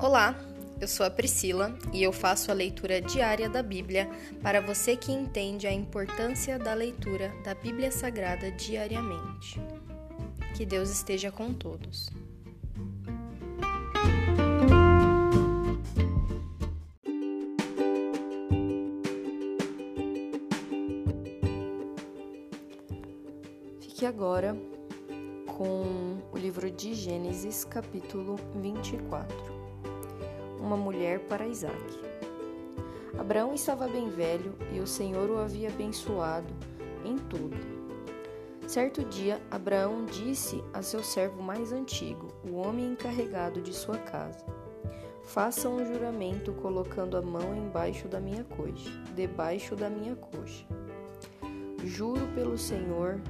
Olá, eu sou a Priscila e eu faço a leitura diária da Bíblia para você que entende a importância da leitura da Bíblia Sagrada diariamente. Que Deus esteja com todos. Fique agora com o livro de Gênesis, capítulo 24. Uma mulher para Isaac. Abraão estava bem velho e o Senhor o havia abençoado em tudo. Certo dia, Abraão disse a seu servo mais antigo, o homem encarregado de sua casa: Faça um juramento colocando a mão embaixo da minha coxa, debaixo da minha coxa. Juro pelo Senhor,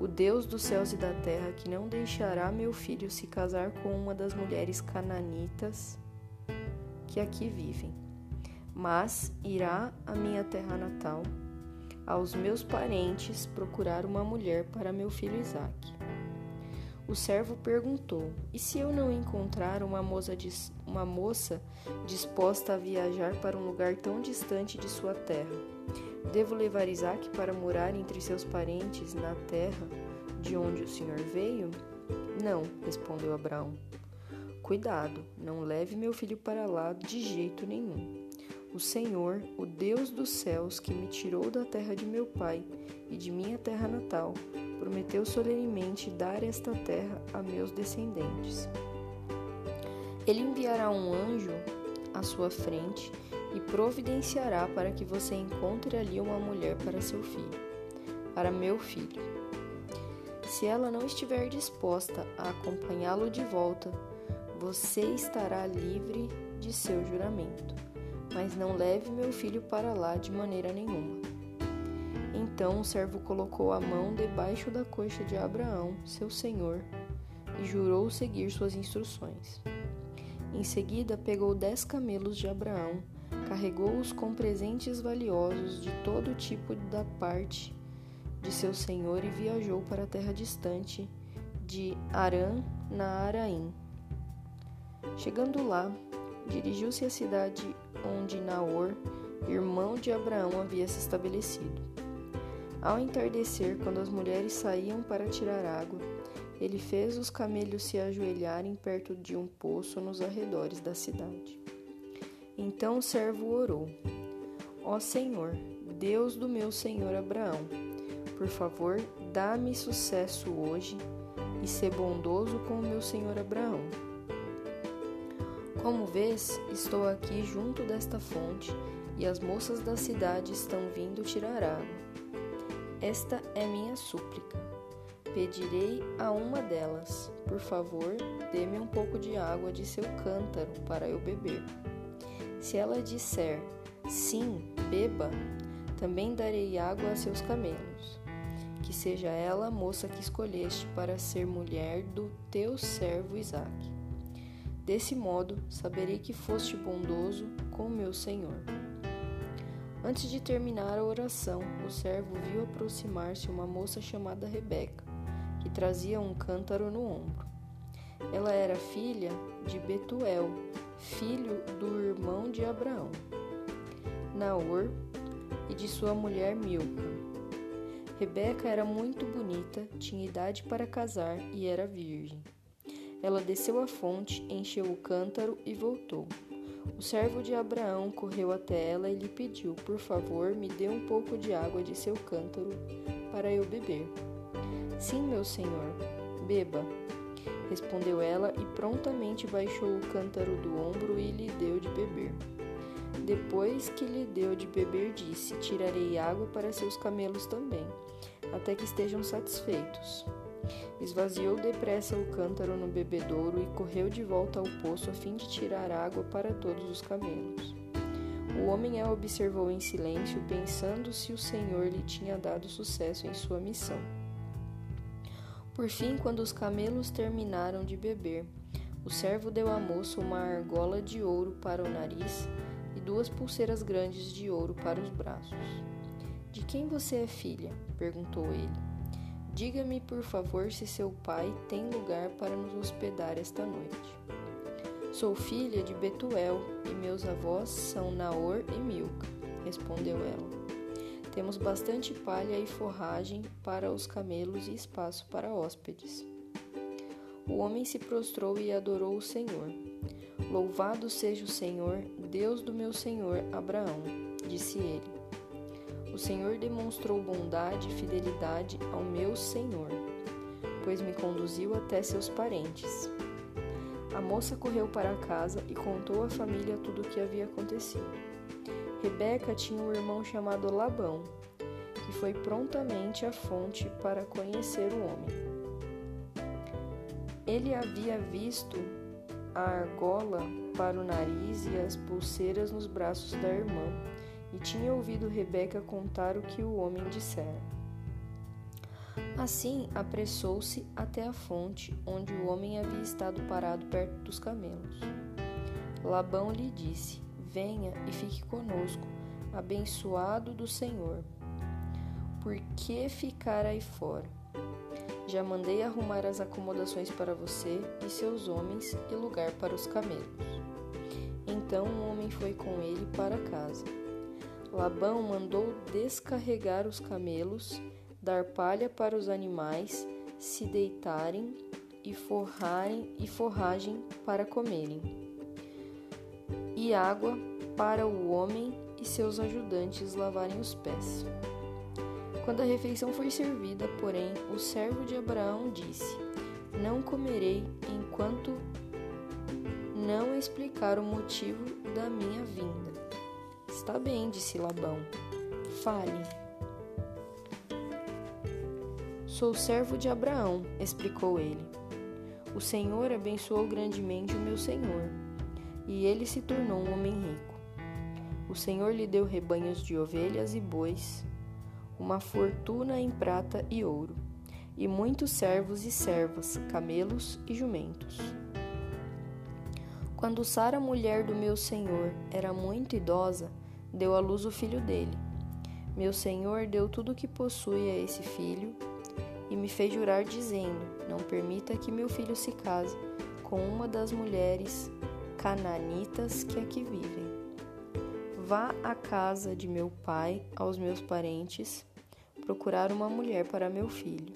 o Deus dos céus e da terra, que não deixará meu filho se casar com uma das mulheres cananitas que aqui vivem, mas irá à minha terra natal, aos meus parentes, procurar uma mulher para meu filho Isaque. O servo perguntou: E se eu não encontrar uma moça, uma moça disposta a viajar para um lugar tão distante de sua terra? Devo levar Isaque para morar entre seus parentes na terra de onde o Senhor veio? Não, respondeu Abraão. Cuidado, não leve meu filho para lá de jeito nenhum. O Senhor, o Deus dos céus, que me tirou da terra de meu pai e de minha terra natal, prometeu solenemente dar esta terra a meus descendentes. Ele enviará um anjo à sua frente e providenciará para que você encontre ali uma mulher para seu filho, para meu filho. Se ela não estiver disposta a acompanhá-lo de volta, você estará livre de seu juramento, mas não leve meu filho para lá de maneira nenhuma. Então o servo colocou a mão debaixo da coxa de Abraão, seu senhor, e jurou seguir suas instruções. Em seguida, pegou dez camelos de Abraão carregou-os com presentes valiosos de todo tipo da parte de seu senhor e viajou para a terra distante de Arã, na Araim. Chegando lá, dirigiu-se à cidade onde Naor, irmão de Abraão, havia se estabelecido. Ao entardecer, quando as mulheres saíam para tirar água, ele fez os camelos se ajoelharem perto de um poço nos arredores da cidade. Então o servo orou: Ó Senhor, Deus do meu senhor Abraão, por favor, dá-me sucesso hoje e ser bondoso com o meu senhor Abraão. Como vês, estou aqui junto desta fonte e as moças da cidade estão vindo tirar água. Esta é minha súplica. Pedirei a uma delas: Por favor, dê-me um pouco de água de seu cântaro para eu beber. Se ela disser sim, beba, também darei água a seus camelos. Que seja ela a moça que escolheste para ser mulher do teu servo Isaque. Desse modo, saberei que foste bondoso com meu senhor. Antes de terminar a oração, o servo viu aproximar-se uma moça chamada Rebeca, que trazia um cântaro no ombro. Ela era filha de Betuel, filho do irmão de Abraão, Naor, e de sua mulher Milca. Rebeca era muito bonita, tinha idade para casar e era virgem. Ela desceu a fonte, encheu o cântaro e voltou. O servo de Abraão correu até ela e lhe pediu: Por favor, me dê um pouco de água de seu cântaro para eu beber. Sim, meu senhor, beba, respondeu ela e prontamente baixou o cântaro do ombro e lhe deu de beber. Depois que lhe deu de beber, disse: Tirarei água para seus camelos também, até que estejam satisfeitos. Esvaziou depressa o cântaro no bebedouro e correu de volta ao poço a fim de tirar água para todos os camelos. O homem a observou em silêncio, pensando se o Senhor lhe tinha dado sucesso em sua missão. Por fim, quando os camelos terminaram de beber, o servo deu à moça uma argola de ouro para o nariz e duas pulseiras grandes de ouro para os braços. De quem você é filha? perguntou ele. Diga-me, por favor, se seu pai tem lugar para nos hospedar esta noite. Sou filha de Betuel e meus avós são Naor e Milca, respondeu ela. Temos bastante palha e forragem para os camelos e espaço para hóspedes. O homem se prostrou e adorou o Senhor. Louvado seja o Senhor, Deus do meu senhor Abraão, disse ele. O Senhor demonstrou bondade e fidelidade ao meu senhor, pois me conduziu até seus parentes. A moça correu para casa e contou à família tudo o que havia acontecido. Rebeca tinha um irmão chamado Labão, que foi prontamente à fonte para conhecer o homem. Ele havia visto a argola para o nariz e as pulseiras nos braços da irmã, e tinha ouvido Rebeca contar o que o homem dissera. Assim, apressou-se até a fonte, onde o homem havia estado parado perto dos camelos. Labão lhe disse: Venha e fique conosco, abençoado do Senhor. Por que ficar aí fora? Já mandei arrumar as acomodações para você e seus homens e lugar para os camelos. Então o homem foi com ele para casa. Labão mandou descarregar os camelos, dar palha para os animais se deitarem e forrarem e forragem para comerem, e água para o homem e seus ajudantes lavarem os pés. Quando a refeição foi servida, porém, o servo de Abraão disse: Não comerei enquanto não explicar o motivo da minha vinda. Está bem, disse Labão. Fale. Sou servo de Abraão, explicou ele. O Senhor abençoou grandemente o meu senhor, e ele se tornou um homem rico. O Senhor lhe deu rebanhos de ovelhas e bois, uma fortuna em prata e ouro, e muitos servos e servas, camelos e jumentos. Quando Sara, mulher do meu senhor, era muito idosa, deu à luz o filho dele. Meu senhor deu tudo o que possui a esse filho e me fez jurar, dizendo: Não permita que meu filho se case com uma das mulheres cananitas que aqui vivem. Vá à casa de meu pai, aos meus parentes, procurar uma mulher para meu filho.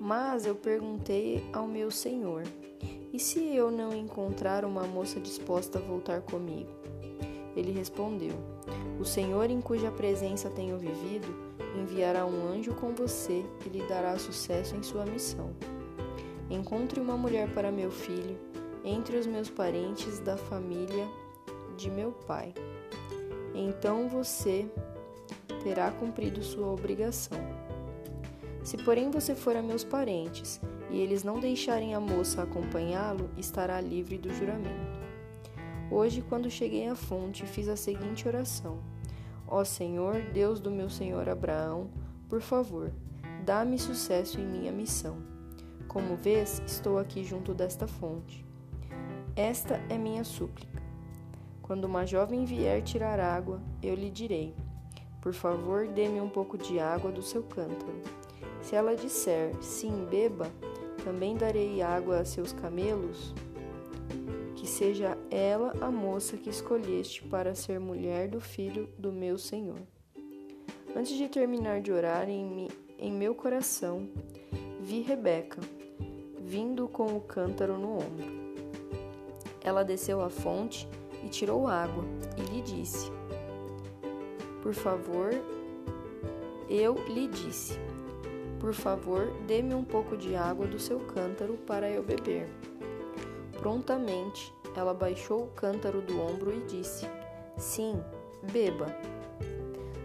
Mas eu perguntei ao meu senhor: E se eu não encontrar uma moça disposta a voltar comigo? Ele respondeu: O Senhor em cuja presença tenho vivido enviará um anjo com você e lhe dará sucesso em sua missão. Encontre uma mulher para meu filho entre os meus parentes da família de meu pai. Então você terá cumprido sua obrigação. Se, porém, você for a meus parentes e eles não deixarem a moça acompanhá-lo, estará livre do juramento. Hoje, quando cheguei à fonte, fiz a seguinte oração: Ó Senhor, Deus do meu senhor Abraão, por favor, dá-me sucesso em minha missão. Como vês, estou aqui junto desta fonte. Esta é minha súplica. Quando uma jovem vier tirar água, eu lhe direi: Por favor, dê-me um pouco de água do seu cântaro. Se ela disser: Sim, beba, também darei água a seus camelos. Seja ela a moça que escolheste para ser mulher do filho do meu Senhor. Antes de terminar de orar em, em meu coração, vi Rebeca, vindo com o cântaro no ombro. Ela desceu à fonte e tirou água e lhe disse: Por favor, eu lhe disse: Por favor, dê-me um pouco de água do seu cântaro para eu beber. Prontamente, ela baixou o cântaro do ombro e disse: Sim, beba.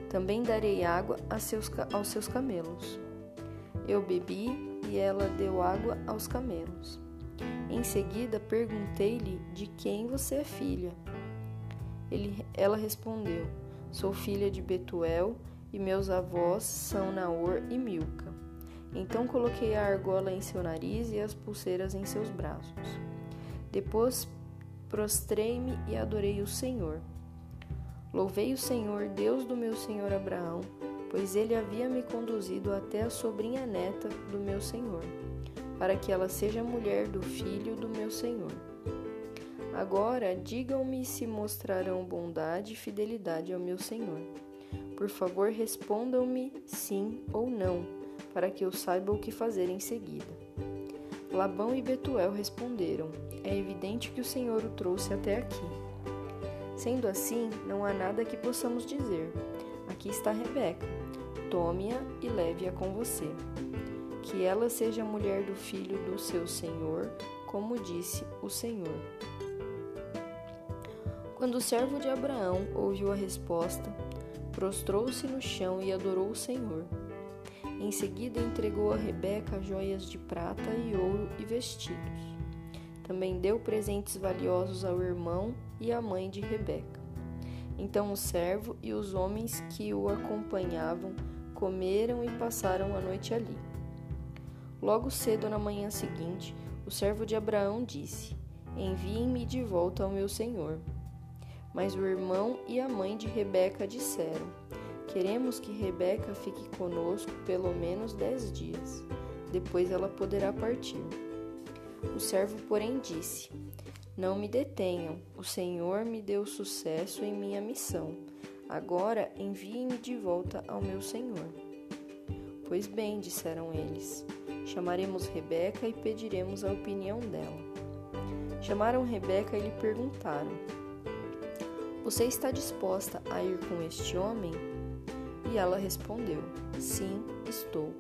Também darei água aos seus camelos. Eu bebi e ela deu água aos camelos. Em seguida, perguntei-lhe de quem você é filha. Ele, ela respondeu: Sou filha de Betuel e meus avós são Naor e Milca. Então coloquei a argola em seu nariz e as pulseiras em seus braços. Depois prostrei-me e adorei o Senhor. Louvei o Senhor, Deus do meu senhor Abraão, pois ele havia me conduzido até a sobrinha neta do meu senhor para que ela seja mulher do filho do meu senhor. Agora digam-me se mostrarão bondade e fidelidade ao meu senhor. Por favor, respondam-me sim ou não, para que eu saiba o que fazer em seguida. Labão e Betuel responderam: É evidente que o Senhor o trouxe até aqui. Sendo assim, não há nada que possamos dizer. Aqui está Rebeca. Tome-a e leve-a com você. Que ela seja mulher do filho do seu senhor, como disse o Senhor. Quando o servo de Abraão ouviu a resposta, prostrou-se no chão e adorou o Senhor. Em seguida entregou a Rebeca joias de prata e ouro e vestidos. Também deu presentes valiosos ao irmão e à mãe de Rebeca. Então o servo e os homens que o acompanhavam comeram e passaram a noite ali. Logo cedo na manhã seguinte, o servo de Abraão disse: Enviem-me de volta ao meu senhor. Mas o irmão e a mãe de Rebeca disseram: Queremos que Rebeca fique conosco pelo menos dez dias. Depois ela poderá partir. O servo, porém, disse: Não me detenham. O Senhor me deu sucesso em minha missão. Agora enviem-me de volta ao meu senhor. Pois bem, disseram eles. Chamaremos Rebeca e pediremos a opinião dela. Chamaram Rebeca e lhe perguntaram: você está disposta a ir com este homem? E ela respondeu: Sim, estou.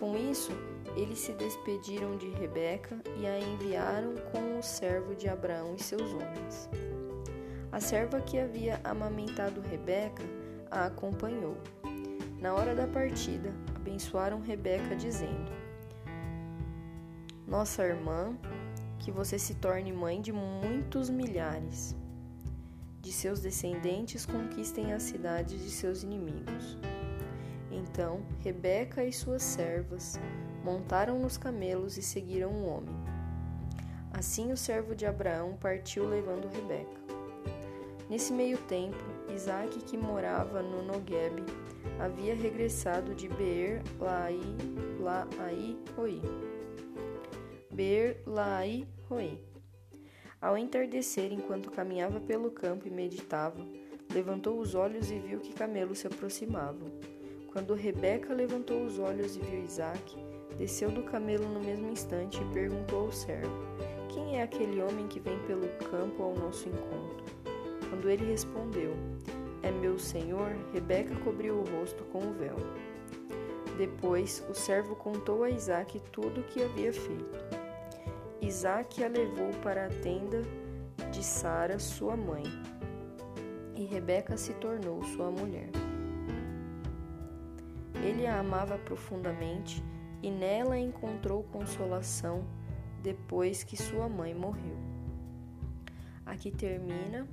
Com isso, eles se despediram de Rebeca e a enviaram com o servo de Abraão e seus homens. A serva que havia amamentado Rebeca a acompanhou. Na hora da partida, abençoaram Rebeca, dizendo: Nossa irmã, que você se torne mãe de muitos milhares de seus descendentes conquistem as cidades de seus inimigos. Então Rebeca e suas servas montaram nos camelos e seguiram o homem. Assim o servo de Abraão partiu levando Rebeca. Nesse meio tempo, Isaac, que morava no Nogueb, havia regressado de Beer Lai Lai Roi. Beer Lai Roi ao entardecer, enquanto caminhava pelo campo e meditava, levantou os olhos e viu que camelos se aproximavam. Quando Rebeca levantou os olhos e viu Isaac, desceu do camelo no mesmo instante e perguntou ao servo: Quem é aquele homem que vem pelo campo ao nosso encontro? Quando ele respondeu: É meu senhor, Rebeca cobriu o rosto com o véu. Depois, o servo contou a Isaac tudo o que havia feito. Isaac a levou para a tenda de Sara, sua mãe, e Rebeca se tornou sua mulher. Ele a amava profundamente e nela encontrou consolação depois que sua mãe morreu. Aqui termina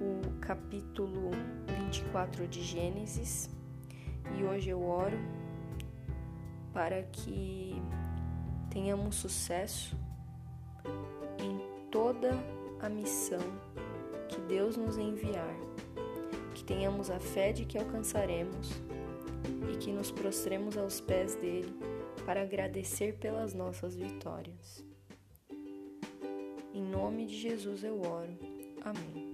o capítulo 24 de Gênesis e hoje eu oro para que tenhamos sucesso toda a missão que Deus nos enviar, que tenhamos a fé de que alcançaremos e que nos prostremos aos pés dele para agradecer pelas nossas vitórias. Em nome de Jesus eu oro. Amém.